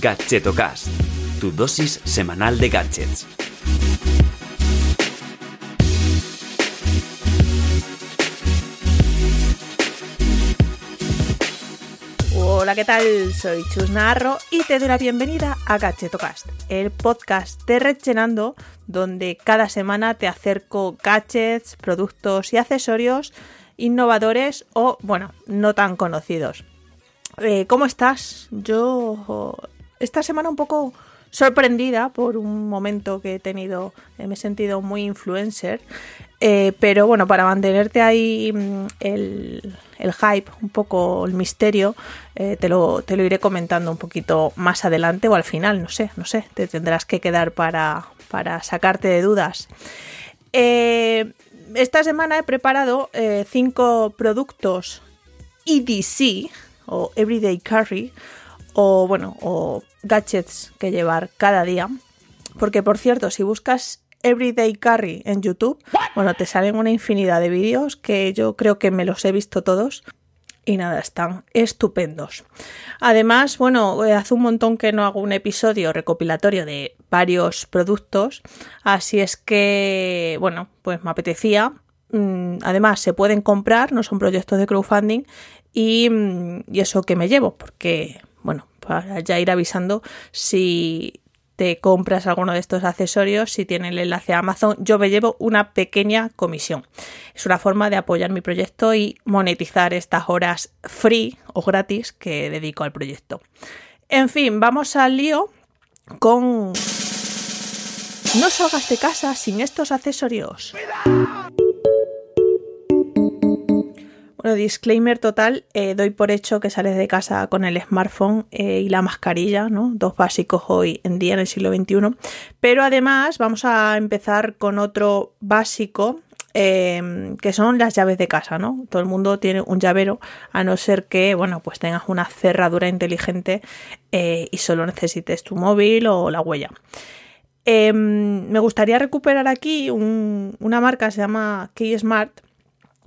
Gadgetocast, tu dosis semanal de gadgets. Hola, ¿qué tal? Soy Chus Narro y te doy la bienvenida a Gadgetocast, el podcast de Rechenando, donde cada semana te acerco gadgets, productos y accesorios innovadores o, bueno, no tan conocidos. Eh, ¿Cómo estás? Yo esta semana un poco sorprendida por un momento que he tenido, eh, me he sentido muy influencer, eh, pero bueno, para mantenerte ahí mm, el, hype, un poco el misterio, te, lo, te, lo, iré comentando un poquito más adelante o al final, no sé, no sé, te tendrás que quedar para, para sacarte de dudas. esta semana he preparado cinco productos EDC o Everyday Carry o bueno, o gadgets que llevar cada día. Porque por cierto, si buscas Everyday Carry en YouTube, bueno, te salen una infinidad de vídeos que yo creo que me los he visto todos. Y nada, están estupendos. Además, bueno, eh, hace un montón que no hago un episodio recopilatorio de varios productos. Así es que, bueno, pues me apetecía. Mm, además, se pueden comprar, no son proyectos de crowdfunding. Y, mm, y eso que me llevo, porque bueno, para ya ir avisando si te compras alguno de estos accesorios, si tiene el enlace a Amazon, yo me llevo una pequeña comisión. Es una forma de apoyar mi proyecto y monetizar estas horas free o gratis que dedico al proyecto. En fin, vamos al lío con... No salgas de casa sin estos accesorios. Disclaimer total, eh, doy por hecho que sales de casa con el smartphone eh, y la mascarilla, ¿no? Dos básicos hoy en día en el siglo XXI. Pero además vamos a empezar con otro básico em, que son las llaves de casa, ¿no? Todo el mundo tiene un llavero, a no ser que, bueno, pues tengas una cerradura inteligente eh, y solo necesites tu móvil o la huella. Em, me gustaría recuperar aquí una marca, se llama Key Smart,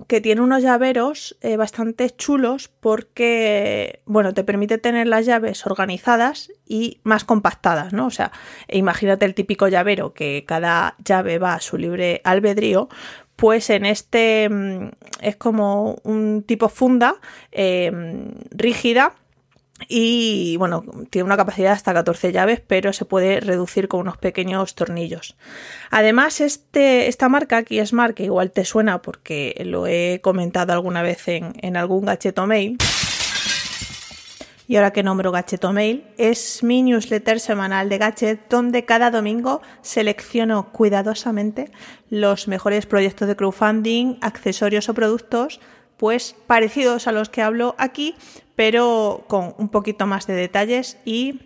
que tiene unos llaveros eh, bastante chulos porque, bueno, te permite tener las llaves organizadas y más compactadas, ¿no? O sea, imagínate el típico llavero que cada llave va a su libre albedrío, pues en este mm, es como un tipo funda eh, rígida y bueno, tiene una capacidad de hasta 14 llaves, pero se puede reducir con unos pequeños tornillos. Además, este, esta marca aquí Smart, que igual te suena porque lo he comentado alguna vez en, en algún gacheto mail. Y ahora que nombro Gacheto Mail, es mi newsletter semanal de Gadget donde cada domingo selecciono cuidadosamente los mejores proyectos de crowdfunding, accesorios o productos pues parecidos a los que hablo aquí, pero con un poquito más de detalles y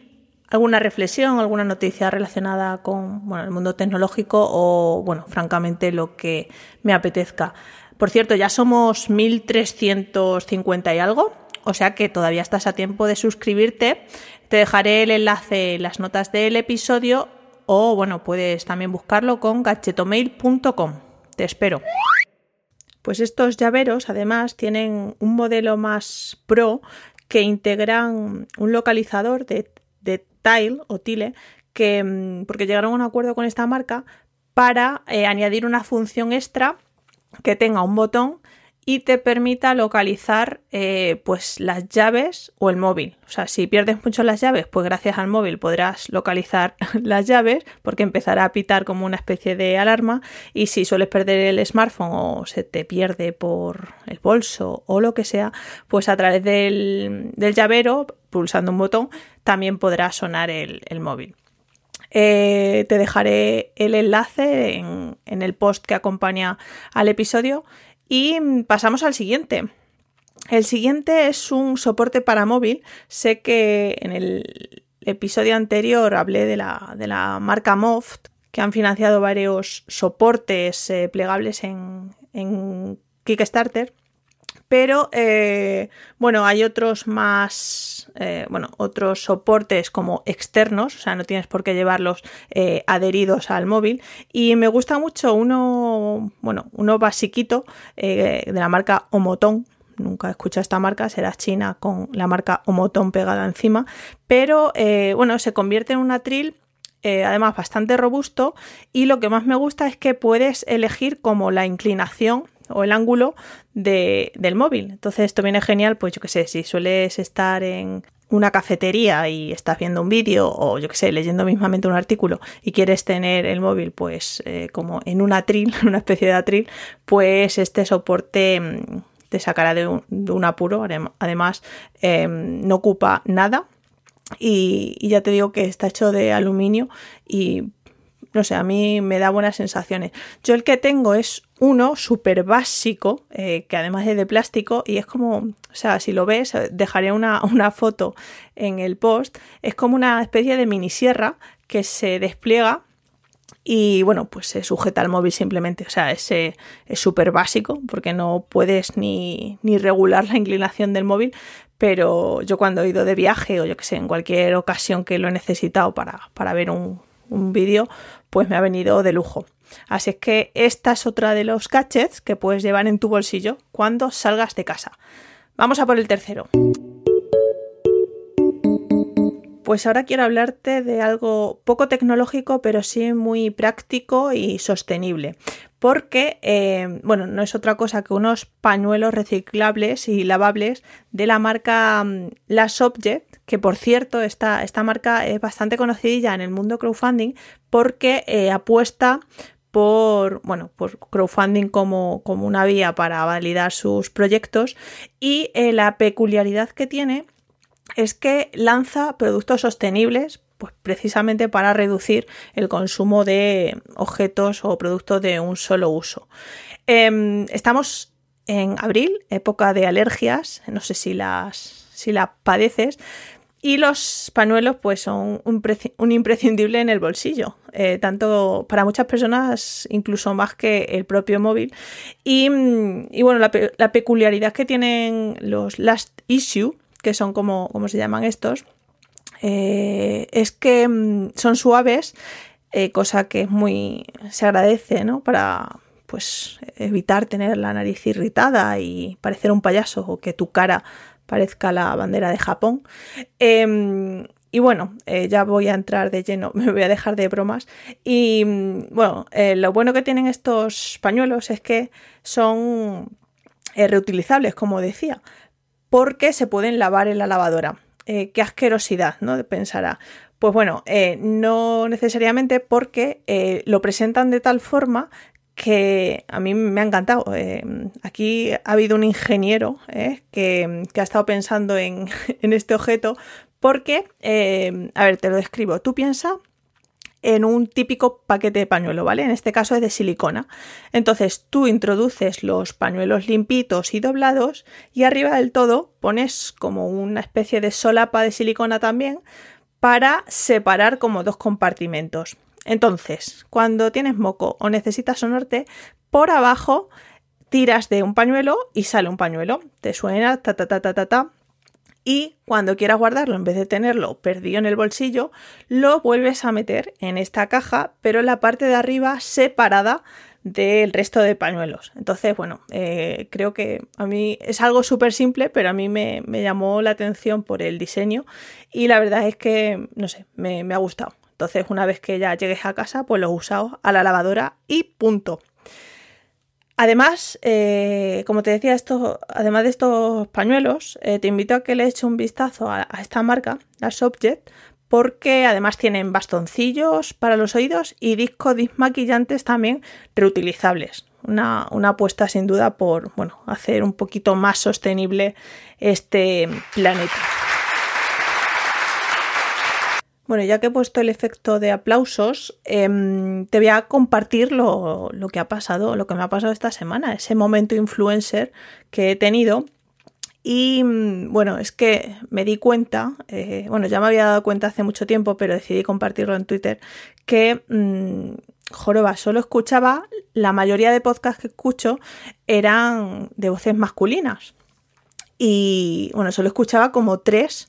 alguna reflexión, alguna noticia relacionada con el mundo tecnológico o, bueno, francamente lo que me apetezca. Por cierto, ya somos 1350 y algo, o sea que todavía estás a tiempo de suscribirte. Te dejaré el enlace en las notas del episodio o, bueno, puedes también buscarlo con gachetomail.com. Te espero. Pues estos llaveros además tienen un modelo más pro que integran un localizador de, tile o tile que mm, porque llegaron a un acuerdo con esta marca para eh, añadir una función extra que tenga un botón y te permita localizar eh, pues las llaves o el móvil. O sea, si pierdes mucho las llaves, pues gracias al móvil podrás localizar las llaves porque empezará a pitar como una especie de alarma y si sueles perder el smartphone o se te pierde por el bolso o lo que sea, pues a través del, llavero, pulsando un botón, también podrá sonar el, móvil. Eh, te dejaré el enlace en, en, el post que acompaña al episodio y pasamos al siguiente. El siguiente es un soporte para móvil. Sé que en el episodio anterior hablé de la, de la marca Moft, que han financiado varios soportes eh, plegables en, en Kickstarter. Pero eh, bueno, hay otros más, eh, bueno, otros soportes como externos, o sea, no tienes por qué llevarlos eh, adheridos al móvil. Y me gusta mucho uno, bueno, uno basiquito de la marca Omotón, nunca he escuchado esta marca, será china con la marca Omoton pegada encima, pero bueno, se convierte en un atril además bastante robusto y lo que más me gusta es que puedes elegir como la inclinación o el ángulo del móvil. Entonces esto viene genial, pues yo que sé, si sueles estar en una cafetería y estás viendo un vídeo o yo que sé, leyendo mismamente un artículo y quieres tener el móvil pues eh, como en un atril, una especie de atril, pues este soporte mm, te sacará de un, apuro. Además, em, no ocupa nada y, ya te digo que está hecho de aluminio y no sé, a mí me da buenas sensaciones. Yo el que tengo es uno súper básico, eh, que además es de plástico y es como, o sea, si lo ves, dejaré una, una, foto en el post, es como una especie de mini sierra que se despliega y bueno, pues se sujeta al móvil simplemente, o sea, es súper básico porque no puedes ni, ni regular la inclinación del móvil, pero yo cuando he ido de viaje o yo que sé, en cualquier ocasión que lo he necesitado para, para ver un, un vídeo, pues me ha venido de lujo. Así es que esta es otra de los gadgets que puedes llevar en tu bolsillo cuando salgas de casa. Vamos a por el tercero. Pues ahora quiero hablarte de algo poco tecnológico, pero sí muy práctico y sostenible. Porque, eh, bueno, no es otra cosa que unos pañuelos reciclables y lavables de la marca mm, Last Object, que por cierto, esta, esta marca es bastante conocida en el mundo crowdfunding porque eh, apuesta por, bueno, por crowdfunding como, como, una vía para validar sus proyectos y eh, la peculiaridad que tiene es que lanza productos sostenibles pues precisamente para reducir el consumo de objetos o productos de un solo uso. Em, estamos en abril, época de alergias, no sé si las, si las padeces, y los pañuelos pues son un, imprescindible en el bolsillo, eh, tanto para muchas personas incluso más que el propio móvil. Y, bueno, la, peculiaridad que tienen los last issue que son como, se llaman estos, eh, es que mm, son suaves, eh, cosa que es muy se agradece, ¿no? Para pues evitar tener la nariz irritada y parecer un payaso o que tu cara parezca la bandera de Japón. Em, y bueno, eh, ya voy a entrar de lleno, me voy a dejar de bromas. Y mm, bueno, lo bueno que tienen estos pañuelos es que son reutilizables, como decía porque se pueden lavar en la lavadora. Eh, qué asquerosidad, ¿no? Pensará. Pues bueno, eh, no necesariamente porque eh, lo presentan de tal forma que a mí me ha encantado. aquí ha habido un ingeniero que, ha estado pensando en, en este objeto porque, a ver, te lo describo. Tú piensas en un típico paquete de pañuelo, ¿vale? En este caso es de silicona. Entonces tú introduces los pañuelos limpitos y doblados y arriba del todo pones como una especie de solapa de silicona también para separar como dos compartimentos. Entonces, cuando tienes moco o necesitas sonarte, por abajo tiras de un pañuelo y sale un pañuelo. Te suena ta ta ta ta ta ta y cuando quieras guardarlo, en vez de tenerlo perdido en el bolsillo, lo vuelves a meter en esta caja, pero en la parte de arriba separada del resto de pañuelos. Entonces, bueno, eh, creo que a mí es algo súper simple, pero a mí me, llamó la atención por el diseño y la verdad es que, no sé, me, me ha gustado. Entonces, una vez que ya llegues a casa, pues lo he usado a la lavadora y punto. Además, eh, como te decía, esto, además de estos pañuelos, eh, te invito a que le eches un vistazo a, esta marca, la Subject, porque además tienen bastoncillos para los oídos y discos desmaquillantes también reutilizables. Una, una, apuesta sin duda por bueno, hacer un poquito más sostenible este planeta. Bueno, ya que he puesto el efecto de aplausos, em, te voy a compartir lo, que ha pasado, lo que me ha pasado esta semana, ese momento influencer que he tenido. Y mm, bueno, es que me di cuenta, eh, bueno, ya me había dado cuenta hace mucho tiempo, pero decidí compartirlo en Twitter, que mm, joroba, solo escuchaba, la mayoría de podcasts que escucho eran de voces masculinas. Y bueno, solo escuchaba como tres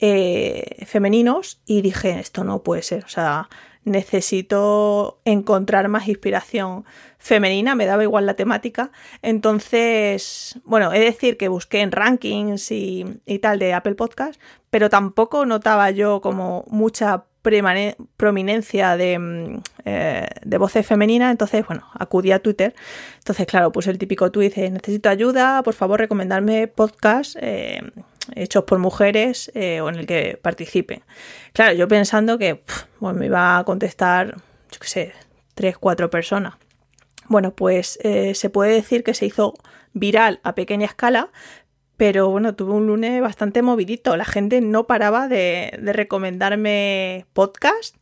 eh, femeninos y dije, esto no puede ser, o sea, necesito encontrar más inspiración femenina, me daba igual la temática. Entonces, bueno, he de decir que busqué en rankings y, tal de Apple Podcast, pero tampoco notaba yo como mucha prominencia de, mm, eh, de voces femeninas, entonces, bueno, acudí a Twitter. Entonces, claro, puse el típico tweet, necesito ayuda, por favor, recomendarme podcast eh, hechos por mujeres eh, o en el que participe. Claro, yo pensando que me iba a contestar, yo qué sé, tres, cuatro personas. Bueno, pues eh, se puede decir que se hizo viral a pequeña escala, pero bueno, tuve un lunes bastante movidito. La gente no paraba de, recomendarme podcast.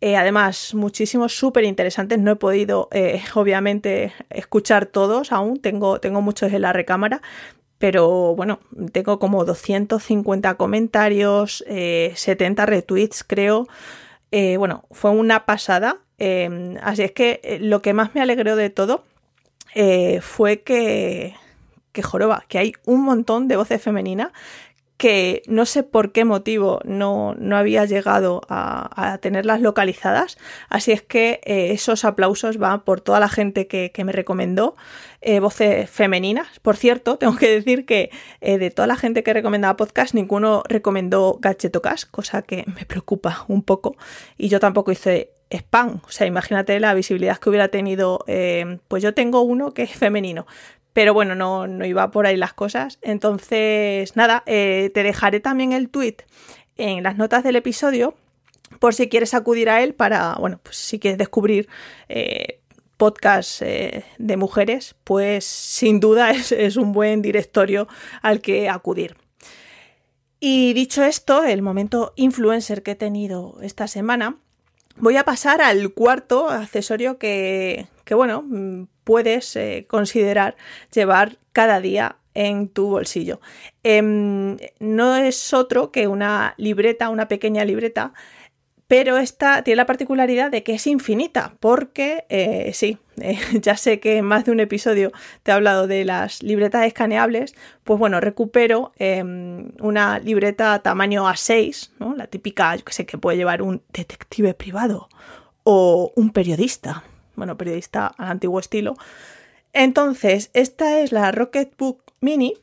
Eh, además, muchísimos súper interesantes. No he podido, obviamente, escuchar todos aún. Tengo, tengo muchos en la recámara pero bueno, tengo como 250 comentarios, 70 eh, retweets creo. Eh, bueno, fue una pasada. Em, así es que eh, lo que más me alegró de todo fue que, que joroba, que hay un montón de voces femeninas que no sé por qué motivo no, había llegado a, tenerlas localizadas. Así es que eh, esos aplausos van por toda la gente que, me recomendó eh, voces femeninas. Por cierto, tengo que decir que eh, de toda la gente que recomendaba podcast, ninguno recomendó Gadgetocast, cosa que me preocupa un poco. Y yo tampoco hice spam. O sea, imagínate la visibilidad que hubiera tenido. pues yo tengo uno que es femenino, pero bueno, no, no iba por ahí las cosas. Entonces, nada, eh, te dejaré también el tweet en las notas del episodio por si quieres acudir a él para, bueno, pues si quieres descubrir eh, podcasts eh, de mujeres, pues sin duda es, es un buen directorio al que acudir. Y dicho esto, el momento influencer que he tenido esta semana, voy a pasar al cuarto accesorio que, que bueno, puedes eh, considerar llevar cada día en tu bolsillo. Em, no es otro que una libreta, una pequeña libreta, pero esta tiene la particularidad de que es infinita, porque eh, sí, eh, ya sé que en más de un episodio te he hablado de las libretas escaneables, pues bueno, recupero em, una libreta tamaño A6, ¿no? la típica, yo que sé, que puede llevar un detective privado o un periodista bueno, periodista al antiguo estilo. Entonces, esta es la Rocketbook Mini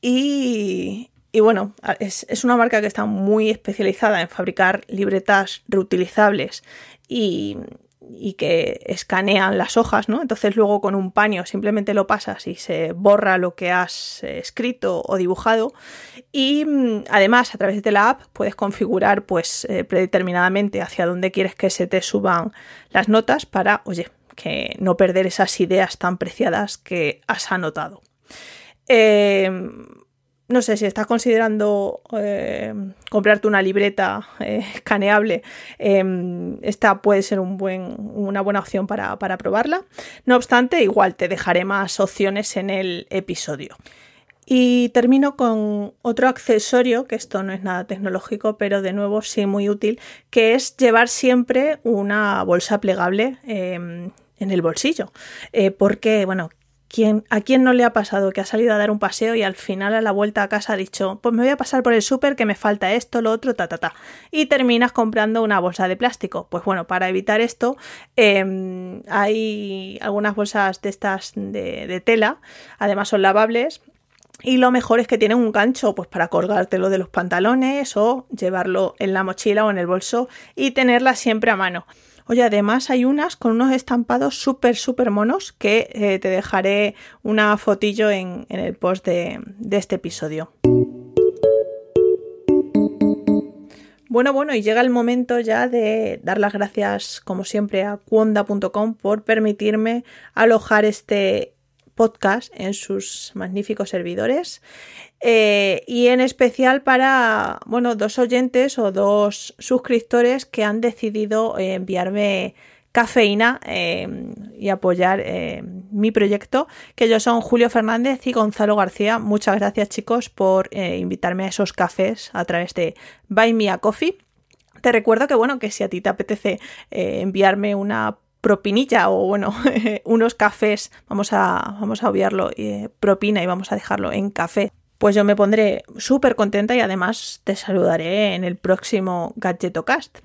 y, bueno, es, una marca que está muy especializada en fabricar libretas reutilizables y, y que escanean las hojas, ¿no? Entonces luego con un paño simplemente lo pasas y se borra lo que has eh, escrito o dibujado. Y mm, además a través de la app puedes configurar pues eh, predeterminadamente hacia dónde quieres que se te suban las notas para, oye, que no perder esas ideas tan preciadas que has anotado. Eh, no sé si estás considerando eh, comprarte una libreta eh, escaneable, em, esta puede ser una buena opción para, para, probarla. No obstante, igual te dejaré más opciones en el episodio. Y termino con otro accesorio, que esto no es nada tecnológico, pero de nuevo sí muy útil, que es llevar siempre una bolsa plegable em, en el bolsillo. Eh, porque, bueno, ¿A quién no le ha pasado que ha salido a dar un paseo y al final a la vuelta a casa ha dicho, pues me voy a pasar por el súper que me falta esto, lo otro, ta, ta, ta? Y terminas comprando una bolsa de plástico. Pues bueno, para evitar esto, em, hay algunas bolsas de estas de, tela, además son lavables, y lo mejor es que tienen un gancho pues para colgártelo de los pantalones o llevarlo en la mochila o en el bolso y tenerla siempre a mano. Oye, además hay unas con unos estampados súper, súper monos que eh, te dejaré una fotillo en, el post de, este episodio. Bueno, bueno, y llega el momento ya de dar las gracias, como siempre, a cuonda.com por permitirme alojar este podcast en sus magníficos servidores. Eh, y en especial para, bueno, dos oyentes o dos suscriptores que han decidido eh, enviarme cafeína eh, y apoyar mi proyecto, que ellos son Julio Fernández y Gonzalo García. Muchas gracias chicos por invitarme a esos cafés a través de Buy Me a Coffee. Te recuerdo que bueno, que si a ti te apetece enviarme una propinilla o bueno, unos cafés, vamos a, vamos a obviarlo, propina y vamos a dejarlo en café pues yo me pondré súper contenta y además te saludaré en el próximo Gadgetocast.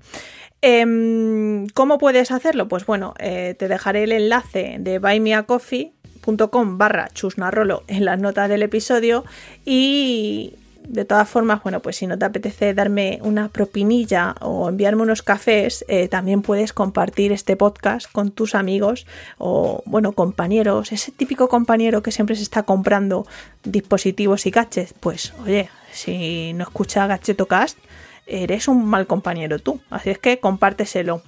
Em, ¿Cómo puedes hacerlo? Pues bueno, eh, te dejaré el enlace de buymeacoffee.com barra chusnarrolo en las notas del episodio y de todas formas, bueno, pues si no te apetece darme una propinilla o enviarme unos cafés, eh, también puedes compartir este podcast con tus amigos o, bueno, compañeros, ese típico compañero que siempre se está comprando dispositivos y gadgets. Pues, oye, si no escucha Gadgetocast, eres un mal compañero tú. Así es que compárteselo.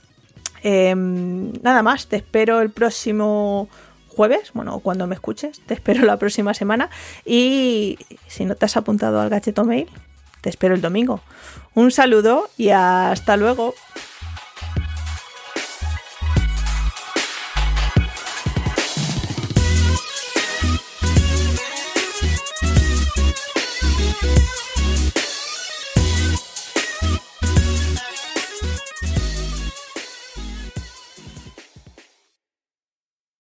Em, nada más, te espero el próximo jueves, bueno, cuando me escuches, te espero la próxima semana y si no te has apuntado al gacheto mail, te espero el domingo. Un saludo y hasta luego.